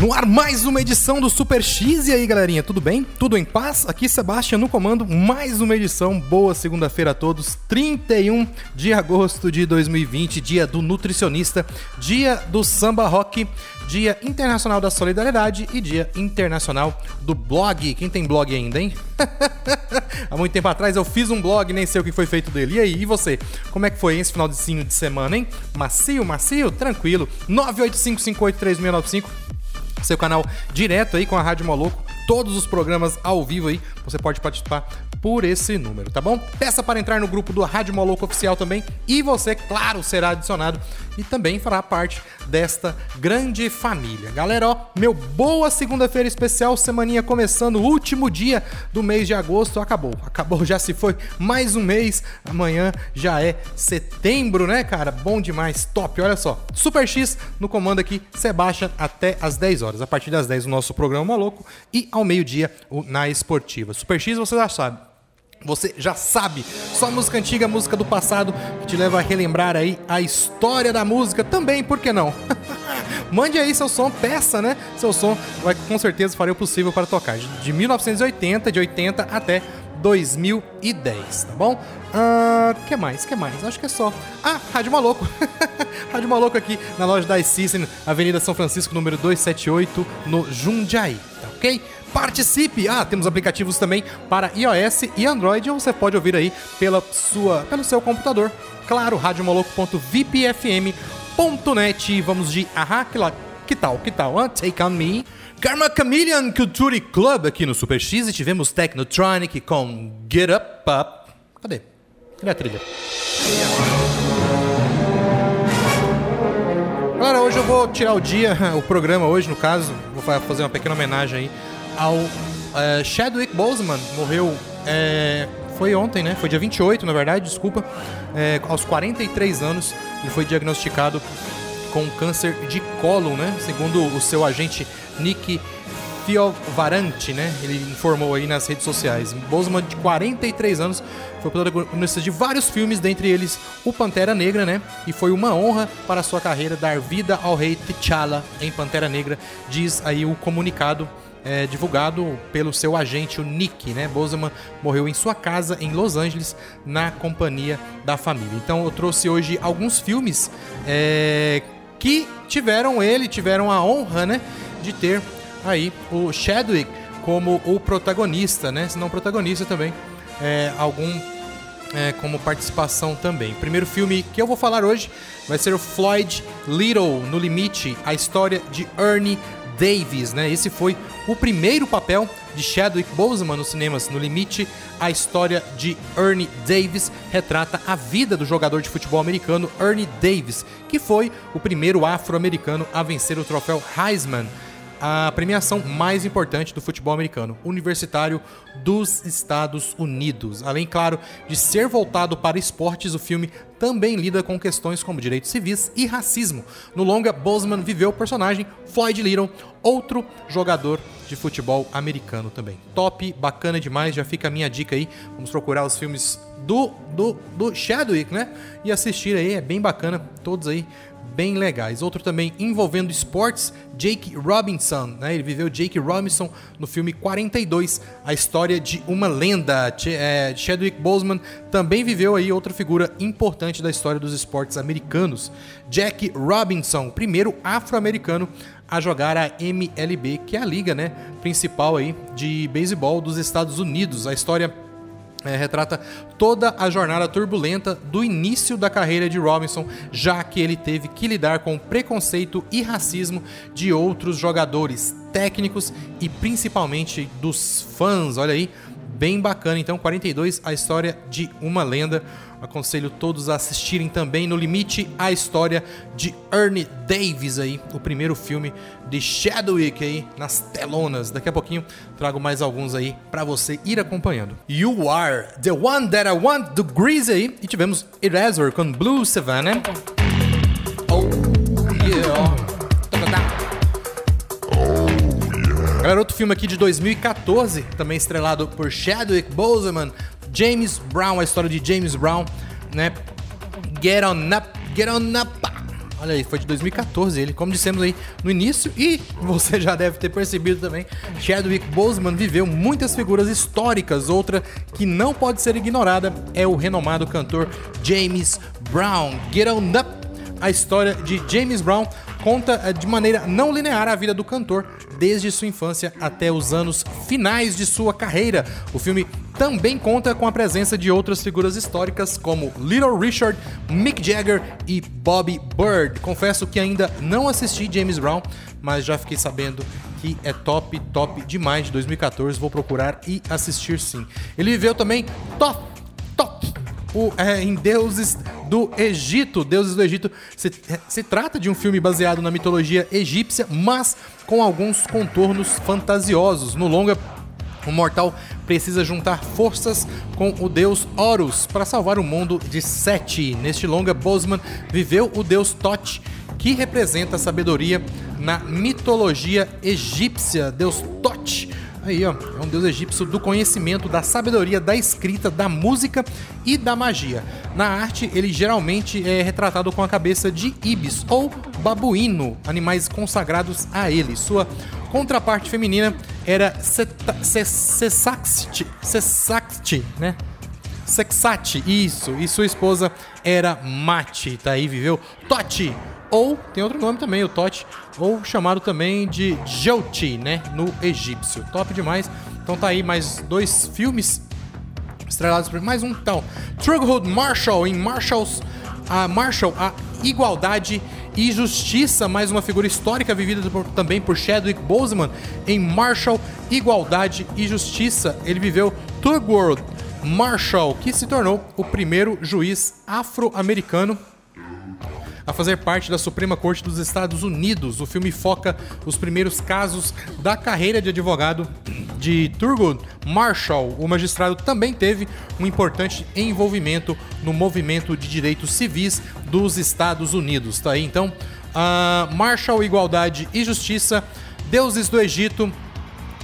No ar, mais uma edição do Super X. E aí, galerinha, tudo bem? Tudo em paz? Aqui, Sebastião no comando. Mais uma edição. Boa segunda-feira a todos. 31 de agosto de 2020, dia do nutricionista, dia do samba rock, dia internacional da solidariedade e dia internacional do blog. Quem tem blog ainda, hein? Há muito tempo atrás eu fiz um blog, nem sei o que foi feito dele. E aí, e você? Como é que foi esse final de de semana, hein? Macio, macio? Tranquilo. 985583695 seu canal direto aí com a Rádio Moloco, todos os programas ao vivo aí, você pode participar por esse número, tá bom? Peça para entrar no grupo do Rádio Moloco Oficial também e você, claro, será adicionado e também fará parte desta grande família. Galera, ó, meu boa segunda-feira especial, semaninha começando, último dia do mês de agosto, acabou, acabou, já se foi mais um mês, amanhã já é setembro, né, cara? Bom demais, top, olha só. Super X no comando aqui, Sebastian até às 10 horas. A partir das 10 o nosso programa Maluco e ao meio-dia o Na Esportiva. Super X você já sabe. Você já sabe, só música antiga, música do passado, que te leva a relembrar aí a história da música também, por que não? Mande aí seu som, peça, né? Seu som, vai com certeza farei o possível para tocar. De 1980, de 80 até 2010, tá bom? Ah, que mais? Que mais? Acho que é só. Ah, Rádio Maluco. Rádio Maluco aqui na loja da iCitizen, Avenida São Francisco, número 278, no Jundiaí, tá ok? Participe! Ah, temos aplicativos também para iOS e Android, ou você pode ouvir aí pela sua, pelo seu computador. Claro, radiomoloco.vipfm.net. Vamos de Ahá, que, lá, que tal, que tal? Ah, Take On Me. Karma Chameleon Culture Club aqui no Super X e tivemos Technotronic com Get Up Up. Cadê? Cadê a trilha? Galera, hoje eu vou tirar o dia, o programa hoje, no caso, vou fa- fazer uma pequena homenagem aí ao eh, Chadwick Boseman, morreu, eh, foi ontem, né? Foi dia 28, na verdade, desculpa, eh, aos 43 anos, ele foi diagnosticado com câncer de cólon, né? Segundo o seu agente Nick Fiovaranti, né? Ele informou aí nas redes sociais. Boseman, de 43 anos, foi protagonista de vários filmes, dentre eles o Pantera Negra, né? E foi uma honra para sua carreira dar vida ao rei T'Challa em Pantera Negra, diz aí o comunicado é, divulgado pelo seu agente, o Nick, né? Boseman morreu em sua casa em Los Angeles, na companhia da família. Então eu trouxe hoje alguns filmes é, que tiveram ele, tiveram a honra, né? De ter aí o Chadwick como o protagonista, né? Se não protagonista também, é, algum é, como participação também. O primeiro filme que eu vou falar hoje vai ser o Floyd Little no Limite, a história de Ernie Davis, né? Esse foi o primeiro papel de Chadwick Boseman nos cinemas. No Limite, a história de Ernie Davis retrata a vida do jogador de futebol americano Ernie Davis, que foi o primeiro afro-americano a vencer o troféu Heisman a premiação mais importante do futebol americano, universitário dos Estados Unidos. Além, claro, de ser voltado para esportes, o filme também lida com questões como direitos civis e racismo. No longa, Boseman viveu o personagem Floyd Little, outro jogador de futebol americano também. Top, bacana demais, já fica a minha dica aí. Vamos procurar os filmes do, do, do Chadwick, né? E assistir aí, é bem bacana, todos aí bem legais. Outro também envolvendo esportes, Jake Robinson, né? Ele viveu Jake Robinson no filme 42, a história de uma lenda. Ch é, Chadwick Boseman também viveu aí outra figura importante da história dos esportes americanos. Jack Robinson, primeiro afro-americano a jogar a MLB, que é a liga, né, principal aí de beisebol dos Estados Unidos. A história é, retrata toda a jornada turbulenta do início da carreira de Robinson, já que ele teve que lidar com o preconceito e racismo de outros jogadores, técnicos e principalmente dos fãs. Olha aí, bem bacana. Então, 42, a história de uma lenda. Aconselho todos a assistirem também No Limite a história de Ernie Davis aí, o primeiro filme de Chadwick aí nas telonas. Daqui a pouquinho trago mais alguns aí para você ir acompanhando. You Are the One That I Want do Grease aí e tivemos Eraser com Blue Savannah. Oh yeah. Galera, outro filme aqui de 2014, também estrelado por Chadwick Boseman, James Brown, a história de James Brown, né? Get on up, get on up. Olha aí, foi de 2014 ele, como dissemos aí no início, e você já deve ter percebido também, Chadwick Boseman viveu muitas figuras históricas. Outra que não pode ser ignorada é o renomado cantor James Brown. Get on up, a história de James Brown conta eh, de maneira não linear a vida do cantor desde sua infância até os anos finais de sua carreira. O filme também conta com a presença de outras figuras históricas como Little Richard, Mick Jagger e Bobby Bird. Confesso que ainda não assisti James Brown, mas já fiquei sabendo que é top, top demais de 2014. Vou procurar e assistir sim. Ele viveu também top, top o, é, em Deuses do Egito. Deuses do Egito se, se trata de um filme baseado na mitologia egípcia, mas com alguns contornos fantasiosos. No longa, o mortal precisa juntar forças com o deus Horus para salvar o mundo de Sete. Neste longa, Bosman viveu o deus Tot, que representa a sabedoria na mitologia egípcia. Deus Tot Aí, ó, é um deus egípcio do conhecimento, da sabedoria, da escrita, da música e da magia. Na arte, ele geralmente é retratado com a cabeça de ibis ou babuíno, animais consagrados a ele. Sua contraparte feminina era Sessaxti, né? Sexati, isso, e sua esposa era Mati, tá aí, viveu Toti, ou tem outro nome também, o Tote, ou chamado também de Jyoti, né, no egípcio. Top demais. Então tá aí mais dois filmes estrelados por mais um tal. Trughood Marshall em Marshalls, a Marshall, a igualdade e justiça, mais uma figura histórica vivida por, também por Chadwick Boseman em Marshall, Igualdade e Justiça. Ele viveu Thurgood Marshall, que se tornou o primeiro juiz afro-americano a fazer parte da Suprema Corte dos Estados Unidos. O filme foca os primeiros casos da carreira de advogado de Thurgood Marshall. O magistrado também teve um importante envolvimento no movimento de direitos civis dos Estados Unidos. Tá aí então, uh, Marshall, Igualdade e Justiça, Deuses do Egito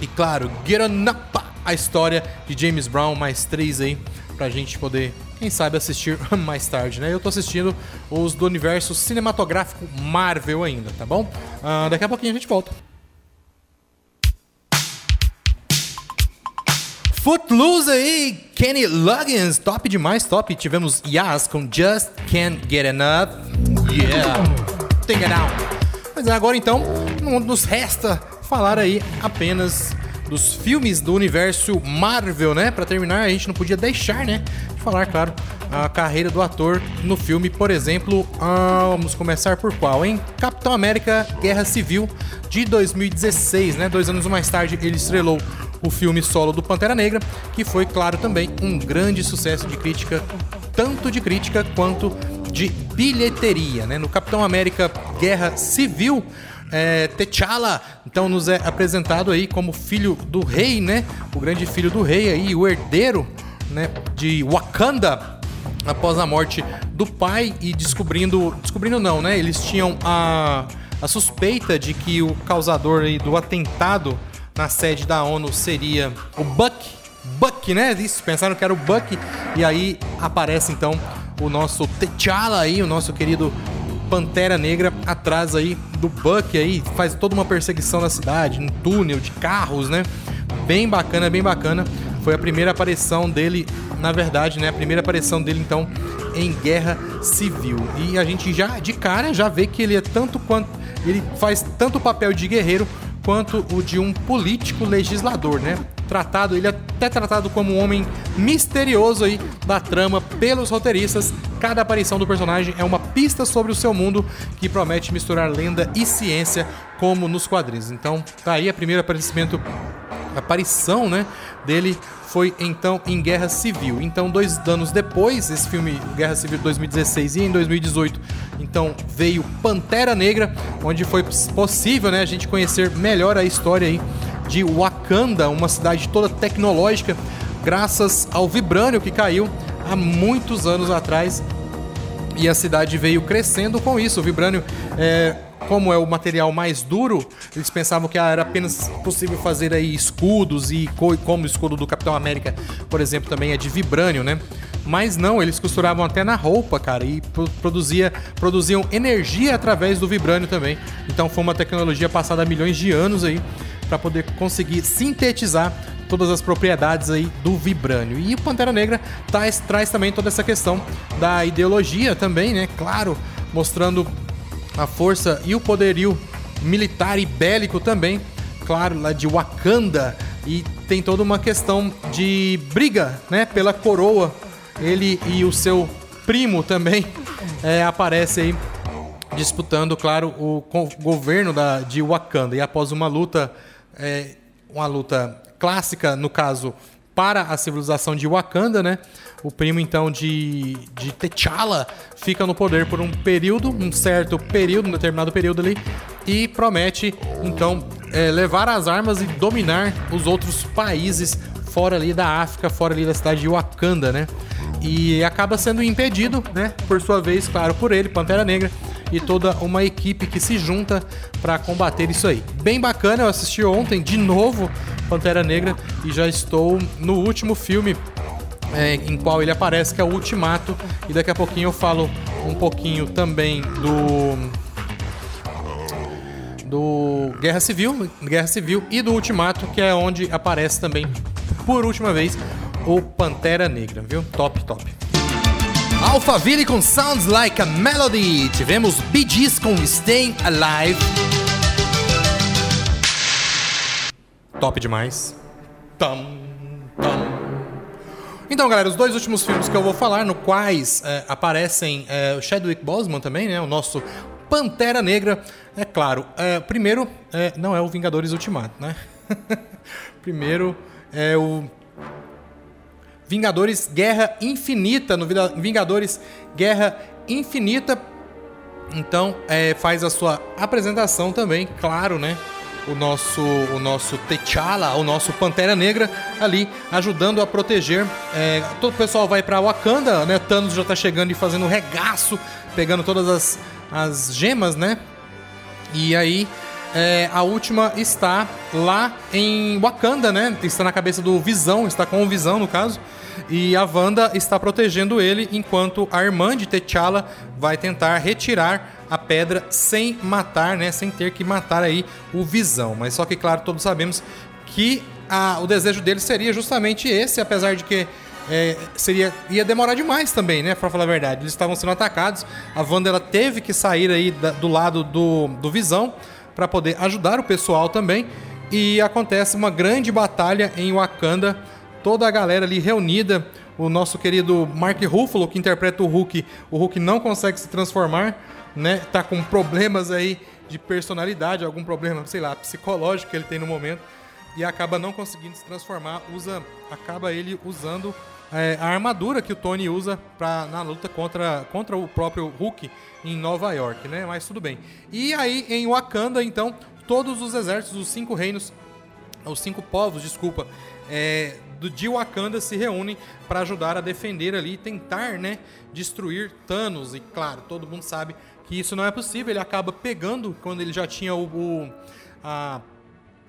e claro, Get On Up, a história de James Brown, mais três aí pra gente poder quem sabe assistir mais tarde, né? Eu tô assistindo os do universo cinematográfico Marvel ainda, tá bom? Uh, daqui a pouquinho a gente volta. Footloose aí, Kenny Loggins, top demais, top. Tivemos Yas com Just Can't Get Enough. Yeah, take it out. Mas agora então, nos resta falar aí apenas dos filmes do universo Marvel, né? Para terminar, a gente não podia deixar, né, falar, claro, a carreira do ator no filme, por exemplo, ah, vamos começar por qual, hein? Capitão América Guerra Civil de 2016, né? Dois anos mais tarde ele estrelou o filme solo do Pantera Negra, que foi, claro, também um grande sucesso de crítica, tanto de crítica quanto de bilheteria, né? No Capitão América Guerra Civil, é, T'Challa, então nos é apresentado aí como filho do rei, né? O grande filho do rei aí, o herdeiro né, de Wakanda após a morte do pai e descobrindo. Descobrindo não, né? Eles tinham a, a suspeita de que o causador aí do atentado na sede da ONU seria o Buck. Buck, né? Isso, pensaram que era o Buck. E aí aparece então o nosso T'Challa aí, o nosso querido Pantera Negra atrás aí do Buck aí, faz toda uma perseguição na cidade, um túnel de carros, né? Bem bacana, bem bacana. Foi a primeira aparição dele, na verdade, né? A primeira aparição dele então em Guerra Civil. E a gente já de cara já vê que ele é tanto quanto ele faz tanto o papel de guerreiro quanto o de um político legislador, né? Tratado, ele é até tratado como um homem misterioso aí da trama pelos roteiristas. Cada aparição do personagem é uma pista sobre o seu mundo que promete misturar lenda e ciência como nos quadrinhos. Então, tá aí a primeira aparecimento aparição, né, dele foi então em Guerra Civil. Então, dois anos depois, esse filme Guerra Civil 2016 e em 2018, então veio Pantera Negra, onde foi possível, né, a gente conhecer melhor a história aí de Wakanda, uma cidade toda tecnológica, graças ao vibrânio que caiu há muitos anos atrás. E a cidade veio crescendo com isso. O vibrânio é, como é o material mais duro, eles pensavam que era apenas possível fazer aí escudos e como o escudo do Capitão América, por exemplo, também é de vibrânio, né? Mas não, eles costuravam até na roupa, cara, e produzia, produziam energia através do vibrânio também. Então foi uma tecnologia passada há milhões de anos aí para poder conseguir sintetizar todas as propriedades aí do vibrânio. E o Pantera Negra traz, traz também toda essa questão da ideologia também, né? Claro, mostrando a força e o poderio militar e bélico também, claro, lá de Wakanda. E tem toda uma questão de briga, né, pela coroa. Ele e o seu primo também é, disputando, claro, o governo da, de Wakanda. E após uma luta, é, uma luta clássica, no caso, para a civilização de Wakanda, né? O primo, então, de, de T'Challa fica no poder por um período, um certo período, um determinado período ali, e promete, então, é, levar as armas e dominar os outros países fora ali da África, fora ali da cidade de Wakanda, né? E acaba sendo impedido, né? Por sua vez, claro, por ele, Pantera Negra, e toda uma equipe que se junta para combater isso aí. Bem bacana, eu assisti ontem de novo Pantera Negra e já estou no último filme é, em qual ele aparece, que é o Ultimato. E daqui a pouquinho eu falo um pouquinho também do. Do Guerra Civil, Guerra Civil e do Ultimato, que é onde aparece também, por última vez, o Pantera Negra, viu? Top, top. Alphaville com Sounds Like a Melody. Tivemos Bee Gees com Staying Alive. Top demais. Tam, tam. Então, galera, os dois últimos filmes que eu vou falar, no quais é, aparecem é, o Chadwick Boseman também, né? O nosso Pantera Negra. É claro, é, primeiro, é, não é o Vingadores Ultimato, né? primeiro é o Vingadores Guerra Infinita, no Vingadores Guerra Infinita. Então, é, faz a sua apresentação também, claro, né? O nosso, o nosso T'Challa, o nosso Pantera Negra, ali ajudando a proteger. É, todo o pessoal vai para Wakanda, né? Thanos já tá chegando e fazendo regaço, pegando todas as, as gemas, né? E aí é, a última está lá em Wakanda, né? Está na cabeça do Visão, está com o Visão no caso. E a Wanda está protegendo ele enquanto a irmã de T'Challa vai tentar retirar a pedra sem matar, né? Sem ter que matar aí o Visão. Mas só que, claro, todos sabemos que a, o desejo dele seria justamente esse, apesar de que é, seria ia demorar demais também, né? Pra falar a verdade. Eles estavam sendo atacados. A Wanda ela teve que sair aí da, do lado do, do Visão para poder ajudar o pessoal também. E acontece uma grande batalha em Wakanda, toda a galera ali reunida. O nosso querido Mark Ruffalo, que interpreta o Hulk, o Hulk não consegue se transformar, né? Tá com problemas aí de personalidade, algum problema, sei lá, psicológico que ele tem no momento e acaba não conseguindo se transformar, usa acaba ele usando é, a armadura que o Tony usa pra, na luta contra, contra o próprio Hulk em Nova York, né? Mas tudo bem. E aí em Wakanda, então, todos os exércitos, os cinco reinos os cinco povos, desculpa, é, do de Wakanda se reúnem para ajudar a defender ali, tentar, né, destruir Thanos. E claro, todo mundo sabe que isso não é possível. Ele acaba pegando quando ele já tinha o, o a,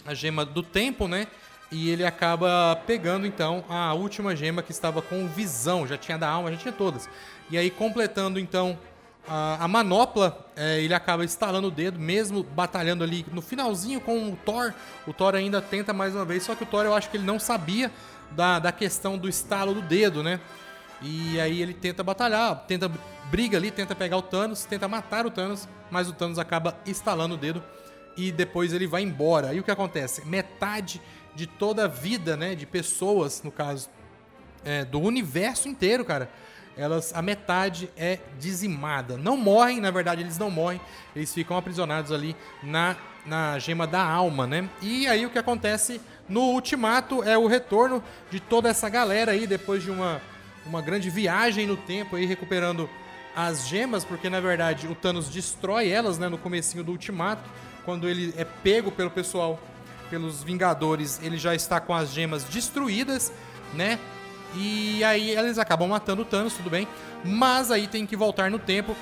a gema do tempo, né? E ele acaba pegando então a última gema que estava com visão, já tinha da alma, já tinha todas. E aí completando então a, a manopla, é, ele acaba estalando o dedo, mesmo batalhando ali no finalzinho com o Thor. O Thor ainda tenta mais uma vez, só que o Thor eu acho que ele não sabia da, da questão do estalo do dedo, né? E aí ele tenta batalhar, tenta briga ali, tenta pegar o Thanos, tenta matar o Thanos, mas o Thanos acaba estalando o dedo e depois ele vai embora. E o que acontece? Metade de toda a vida, né, de pessoas, no caso, é, do universo inteiro, cara, elas a metade é dizimada. Não morrem, na verdade, eles não morrem, eles ficam aprisionados ali na, na gema da alma, né? E aí o que acontece no ultimato é o retorno de toda essa galera aí depois de uma, uma grande viagem no tempo aí recuperando as gemas, porque na verdade o Thanos destrói elas, né, no comecinho do ultimato, quando ele é pego pelo pessoal, pelos Vingadores, ele já está com as gemas destruídas, né? E aí eles acabam matando o Thanos, tudo bem. Mas aí tem que voltar no tempo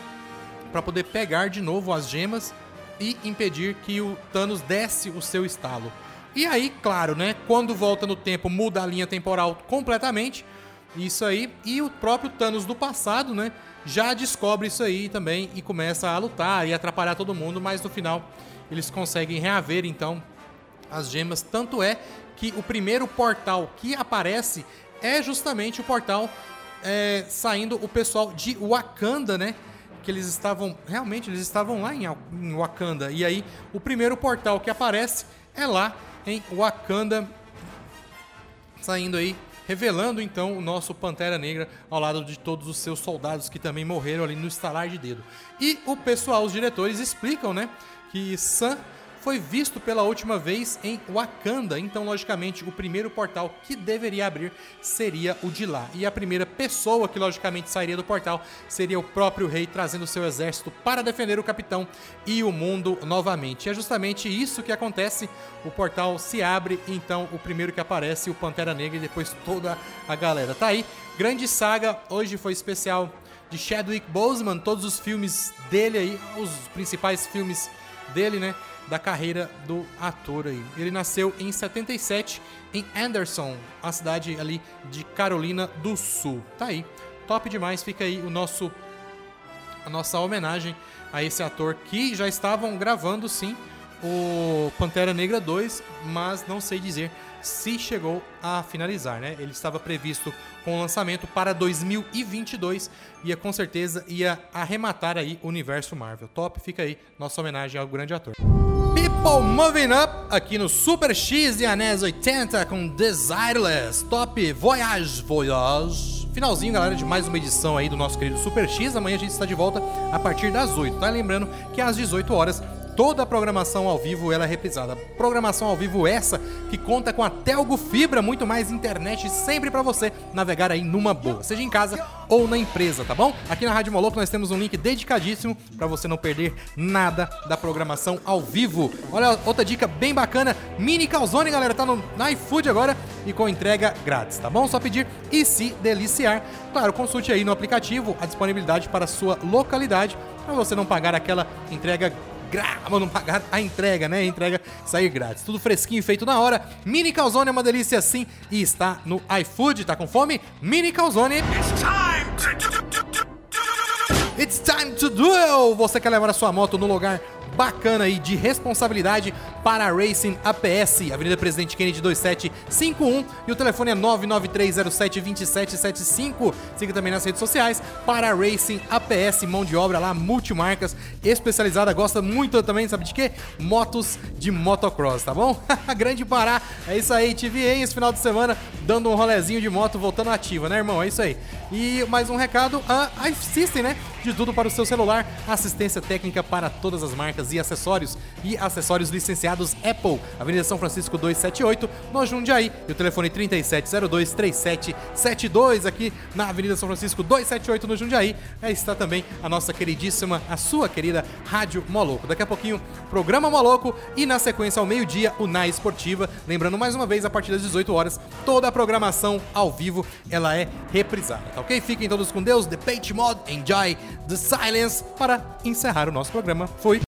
para poder pegar de novo as gemas e impedir que o Thanos desse o seu estalo. E aí, claro, né? Quando volta no tempo, muda a linha temporal completamente. Isso aí. E o próprio Thanos do passado, né? Já descobre isso aí também e começa a lutar e atrapalhar todo mundo, mas no final eles conseguem reaver então as gemas. Tanto é que o primeiro portal que aparece é justamente o portal é, saindo o pessoal de Wakanda, né? Que eles estavam. Realmente, eles estavam lá em, em Wakanda. E aí, o primeiro portal que aparece é lá em Wakanda. Saindo aí, revelando então o nosso Pantera Negra ao lado de todos os seus soldados que também morreram ali no estalar de dedo. E o pessoal, os diretores, explicam, né? Que Sam foi visto pela última vez em Wakanda, então logicamente o primeiro portal que deveria abrir seria o de lá. E a primeira pessoa que logicamente sairia do portal seria o próprio rei trazendo seu exército para defender o capitão e o mundo novamente. E é justamente isso que acontece. O portal se abre, então o primeiro que aparece, o Pantera Negra e depois toda a galera. Tá aí, grande saga. Hoje foi especial de Chadwick Boseman, todos os filmes dele aí, os principais filmes dele, né? Da carreira do ator aí. Ele nasceu em 77 em Anderson, a cidade ali de Carolina do Sul. Tá aí. Top demais, fica aí o nosso a nossa homenagem a esse ator que já estavam gravando sim o Pantera Negra 2, mas não sei dizer se chegou a finalizar, né? Ele estava previsto com o lançamento para 2022 e com certeza ia arrematar aí o universo Marvel. Top, fica aí nossa homenagem ao grande ator. People Moving Up aqui no Super X de Anéis 80 com Desireless. Top Voyage Voyage. Finalzinho, galera, de mais uma edição aí do nosso querido Super X. Amanhã a gente está de volta a partir das 8, tá? Lembrando que às 18 horas toda a programação ao vivo ela é reprisada. Programação ao vivo essa que conta com a Telgo Fibra, muito mais internet sempre para você navegar aí numa boa, seja em casa ou na empresa, tá bom? Aqui na Rádio Moloco nós temos um link dedicadíssimo para você não perder nada da programação ao vivo. Olha outra dica bem bacana, mini calzone, galera, tá no iFood agora e com entrega grátis, tá bom? Só pedir e se deliciar. Claro, consulte aí no aplicativo a disponibilidade para a sua localidade para você não pagar aquela entrega grava, não pagar a entrega, né? A entrega sair grátis. Tudo fresquinho, feito na hora. Mini Calzone é uma delícia assim e está no iFood. Tá com fome? Mini Calzone. It's time to, It's time to duel! Você quer levar a sua moto no lugar bacana aí de responsabilidade para a Racing APS, Avenida Presidente Kennedy 2751 e o telefone é 993072775. Siga também nas redes sociais para a Racing APS, mão de obra lá, multimarcas, especializada, gosta muito também, sabe de quê? Motos de motocross, tá bom? Grande Pará, é isso aí, te vi esse final de semana dando um rolezinho de moto voltando ativa, né, irmão? É isso aí. E mais um recado, a iSystem, né? De tudo para o seu celular, assistência técnica para todas as marcas e acessórios e acessórios licenciados Apple, Avenida São Francisco 278, no Jundiaí, e o telefone 3702-3772 aqui na Avenida São Francisco 278 no Jundiaí. Aí está também a nossa queridíssima, a sua querida Rádio Moloco. Daqui a pouquinho, programa Moloco e na sequência ao meio-dia, o Na Esportiva. Lembrando mais uma vez, a partir das 18 horas, toda a programação ao vivo ela é reprisada, tá ok? Fiquem todos com Deus, The Page Mod, Enjoy the Silence para encerrar o nosso programa. Foi.